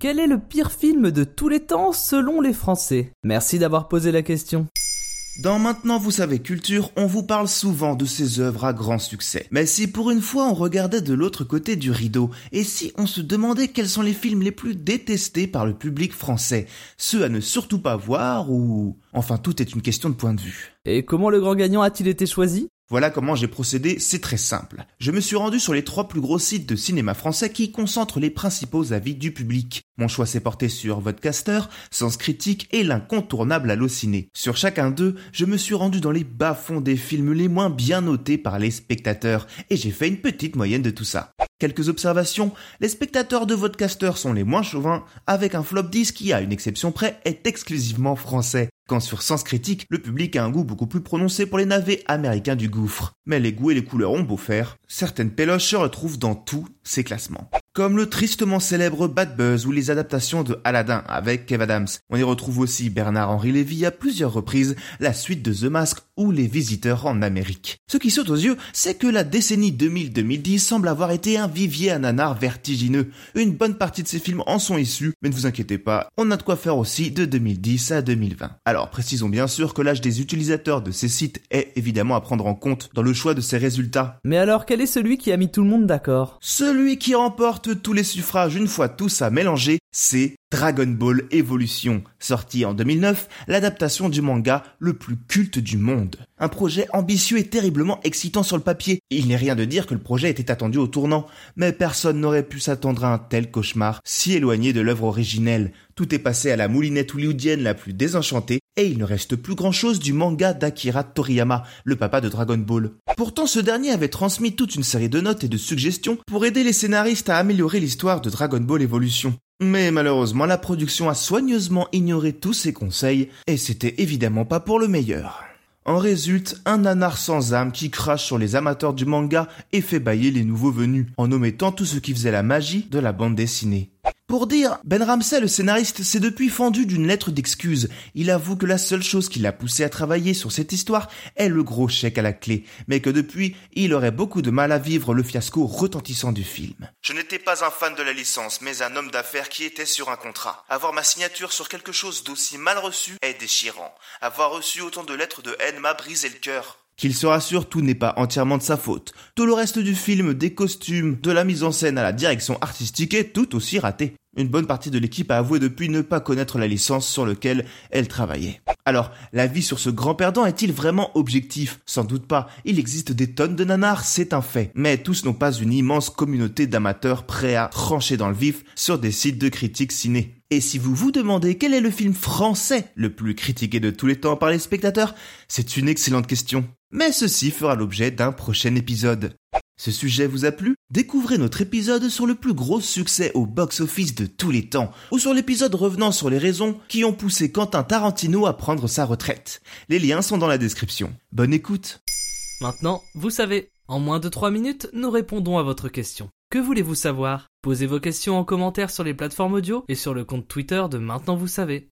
Quel est le pire film de tous les temps selon les Français? Merci d'avoir posé la question. Dans Maintenant vous savez culture, on vous parle souvent de ces œuvres à grand succès. Mais si pour une fois on regardait de l'autre côté du rideau, et si on se demandait quels sont les films les plus détestés par le public français, ceux à ne surtout pas voir ou... Enfin tout est une question de point de vue. Et comment le grand gagnant a-t-il été choisi? Voilà comment j'ai procédé, c'est très simple. Je me suis rendu sur les trois plus gros sites de cinéma français qui concentrent les principaux avis du public. Mon choix s'est porté sur Vodcaster, Sens Critique et l'incontournable Allociné. Sur chacun d'eux, je me suis rendu dans les bas-fonds des films les moins bien notés par les spectateurs et j'ai fait une petite moyenne de tout ça. Quelques observations, les spectateurs de Vodcaster sont les moins chauvins, avec un flop 10 qui, à une exception près, est exclusivement français. Quand sur Sens Critique, le public a un goût beaucoup plus prononcé pour les navets américains du gouffre. Mais les goûts et les couleurs ont beau faire, certaines péloches se retrouvent dans tous ces classements comme le tristement célèbre Bad Buzz ou les adaptations de Aladdin avec Kev Adams. On y retrouve aussi Bernard-Henri Lévy à plusieurs reprises, la suite de The Mask ou Les Visiteurs en Amérique. Ce qui saute aux yeux, c'est que la décennie 2000-2010 semble avoir été un vivier à vertigineux. Une bonne partie de ces films en sont issus, mais ne vous inquiétez pas, on a de quoi faire aussi de 2010 à 2020. Alors précisons bien sûr que l'âge des utilisateurs de ces sites est évidemment à prendre en compte dans le choix de ces résultats. Mais alors quel est celui qui a mis tout le monde d'accord? Celui qui remporte tous les suffrages une fois tous à mélanger, c'est Dragon Ball Evolution, sorti en 2009, l'adaptation du manga le plus culte du monde. Un projet ambitieux et terriblement excitant sur le papier. Il n'est rien de dire que le projet était attendu au tournant, mais personne n'aurait pu s'attendre à un tel cauchemar, si éloigné de l'œuvre originelle. Tout est passé à la moulinette hollywoodienne la plus désenchantée, et il ne reste plus grand chose du manga d'Akira Toriyama, le papa de Dragon Ball. Pourtant, ce dernier avait transmis toute une série de notes et de suggestions pour aider les scénaristes à améliorer l'histoire de Dragon Ball Evolution. Mais malheureusement, la production a soigneusement ignoré tous ces conseils, et c'était évidemment pas pour le meilleur. En résulte un nanar sans âme qui crache sur les amateurs du manga et fait bailler les nouveaux venus, en omettant tout ce qui faisait la magie de la bande dessinée. Pour dire, Ben Ramsey, le scénariste, s'est depuis fendu d'une lettre d'excuse. Il avoue que la seule chose qui l'a poussé à travailler sur cette histoire est le gros chèque à la clé, mais que depuis, il aurait beaucoup de mal à vivre le fiasco retentissant du film. Je n'étais pas un fan de la licence, mais un homme d'affaires qui était sur un contrat. Avoir ma signature sur quelque chose d'aussi mal reçu est déchirant. Avoir reçu autant de lettres de haine m'a brisé le cœur. Qu'il se rassure, tout n'est pas entièrement de sa faute. Tout le reste du film, des costumes, de la mise en scène à la direction artistique est tout aussi raté. Une bonne partie de l'équipe a avoué depuis ne pas connaître la licence sur laquelle elle travaillait. Alors, l'avis sur ce grand perdant est-il vraiment objectif? Sans doute pas. Il existe des tonnes de nanars, c'est un fait. Mais tous n'ont pas une immense communauté d'amateurs prêts à trancher dans le vif sur des sites de critiques ciné. Et si vous vous demandez quel est le film français le plus critiqué de tous les temps par les spectateurs, c'est une excellente question. Mais ceci fera l'objet d'un prochain épisode. Ce sujet vous a plu? Découvrez notre épisode sur le plus gros succès au box-office de tous les temps, ou sur l'épisode revenant sur les raisons qui ont poussé Quentin Tarantino à prendre sa retraite. Les liens sont dans la description. Bonne écoute Maintenant, vous savez, en moins de 3 minutes, nous répondons à votre question. Que voulez-vous savoir? Posez vos questions en commentaire sur les plateformes audio et sur le compte Twitter de Maintenant vous savez.